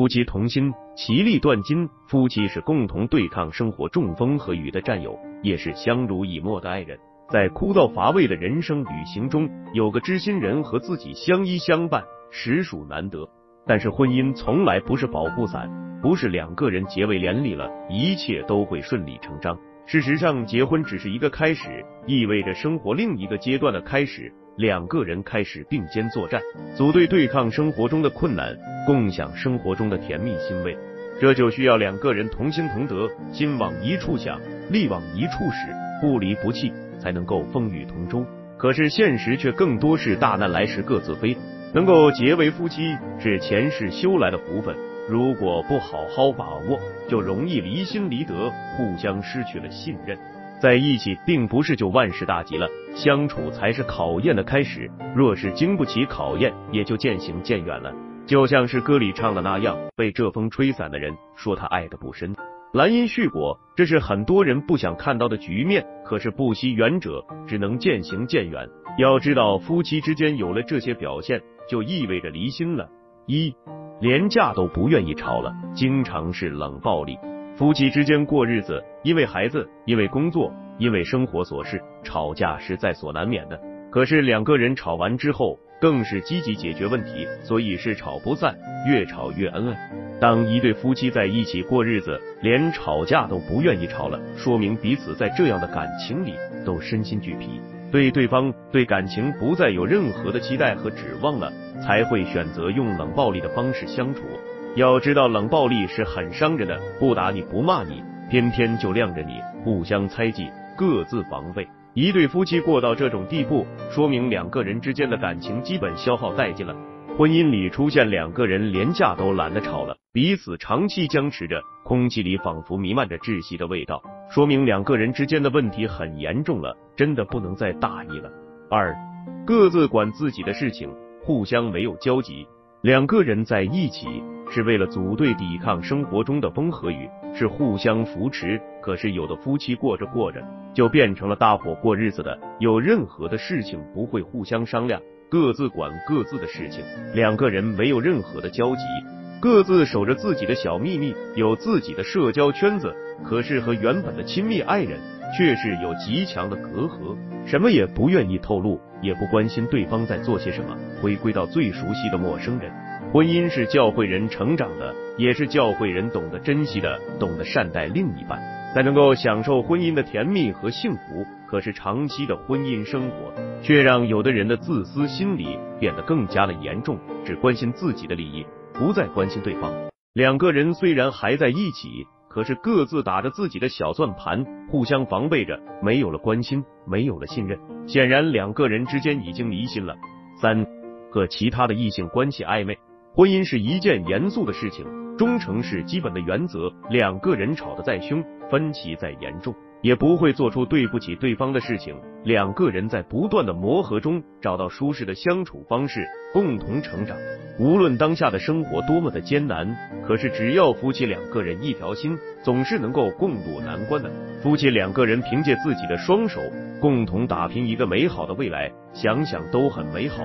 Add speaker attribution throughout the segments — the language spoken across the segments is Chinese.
Speaker 1: 夫妻同心，其利断金。夫妻是共同对抗生活中风和雨的战友，也是相濡以沫的爱人。在枯燥乏味的人生旅行中，有个知心人和自己相依相伴，实属难得。但是婚姻从来不是保护伞，不是两个人结为连理了，一切都会顺理成章。事实上，结婚只是一个开始，意味着生活另一个阶段的开始。两个人开始并肩作战，组队对抗生活中的困难，共享生活中的甜蜜欣慰。这就需要两个人同心同德，心往一处想，力往一处使，不离不弃，才能够风雨同舟。可是现实却更多是大难来时各自飞。能够结为夫妻，是前世修来的福分，如果不好好把握，就容易离心离德，互相失去了信任。在一起并不是就万事大吉了，相处才是考验的开始。若是经不起考验，也就渐行渐远了。就像是歌里唱的那样，被这风吹散的人说他爱的不深。兰因絮果，这是很多人不想看到的局面。可是不惜远者，只能渐行渐远。要知道，夫妻之间有了这些表现，就意味着离心了。一，连架都不愿意吵了，经常是冷暴力。夫妻之间过日子，因为孩子，因为工作，因为生活琐事，吵架是在所难免的。可是两个人吵完之后，更是积极解决问题，所以是吵不散，越吵越恩爱。当一对夫妻在一起过日子，连吵架都不愿意吵了，说明彼此在这样的感情里都身心俱疲，对对方对感情不再有任何的期待和指望了，才会选择用冷暴力的方式相处。要知道，冷暴力是很伤人的。不打你不骂你，偏偏就晾着你，互相猜忌，各自防备。一对夫妻过到这种地步，说明两个人之间的感情基本消耗殆尽了。婚姻里出现两个人连架都懒得吵了，彼此长期僵持着，空气里仿佛弥漫着窒息的味道，说明两个人之间的问题很严重了，真的不能再大意了。二，各自管自己的事情，互相没有交集。两个人在一起。是为了组队抵抗生活中的风和雨，是互相扶持。可是有的夫妻过着过着，就变成了搭伙过日子的，有任何的事情不会互相商量，各自管各自的事情，两个人没有任何的交集，各自守着自己的小秘密，有自己的社交圈子。可是和原本的亲密爱人却是有极强的隔阂，什么也不愿意透露，也不关心对方在做些什么，回归到最熟悉的陌生人。婚姻是教会人成长的，也是教会人懂得珍惜的，懂得善待另一半，才能够享受婚姻的甜蜜和幸福。可是长期的婚姻生活，却让有的人的自私心理变得更加的严重，只关心自己的利益，不再关心对方。两个人虽然还在一起，可是各自打着自己的小算盘，互相防备着，没有了关心，没有了信任，显然两个人之间已经离心了。三，和其他的异性关系暧昧。婚姻是一件严肃的事情，忠诚是基本的原则。两个人吵得再凶，分歧再严重，也不会做出对不起对方的事情。两个人在不断的磨合中，找到舒适的相处方式，共同成长。无论当下的生活多么的艰难，可是只要夫妻两个人一条心，总是能够共度难关的。夫妻两个人凭借自己的双手，共同打拼一个美好的未来，想想都很美好。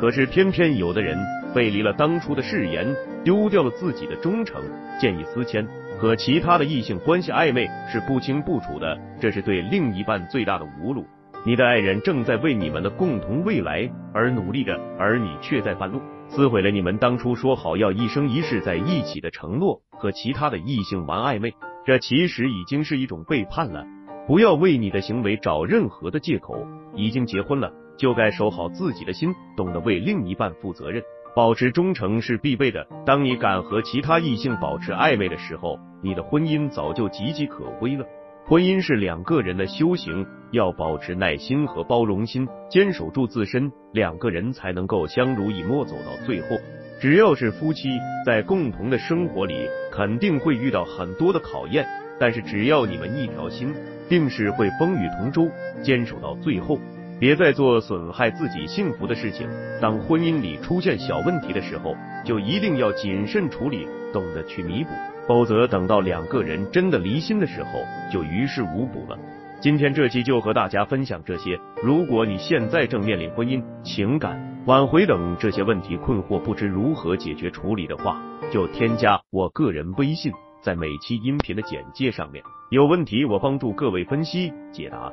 Speaker 1: 可是偏偏有的人。背离了当初的誓言，丢掉了自己的忠诚，见异思迁，和其他的异性关系暧昧是不清不楚的，这是对另一半最大的侮辱。你的爱人正在为你们的共同未来而努力着，而你却在半路撕毁了你们当初说好要一生一世在一起的承诺，和其他的异性玩暧昧，这其实已经是一种背叛了。不要为你的行为找任何的借口，已经结婚了，就该守好自己的心，懂得为另一半负责任。保持忠诚是必备的。当你敢和其他异性保持暧昧的时候，你的婚姻早就岌岌可危了。婚姻是两个人的修行，要保持耐心和包容心，坚守住自身，两个人才能够相濡以沫走到最后。只要是夫妻，在共同的生活里，肯定会遇到很多的考验，但是只要你们一条心，定是会风雨同舟，坚守到最后。别再做损害自己幸福的事情。当婚姻里出现小问题的时候，就一定要谨慎处理，懂得去弥补，否则等到两个人真的离心的时候，就于事无补了。今天这期就和大家分享这些。如果你现在正面临婚姻、情感挽回等这些问题困惑，不知如何解决处理的话，就添加我个人微信，在每期音频的简介上面，有问题我帮助各位分析解答。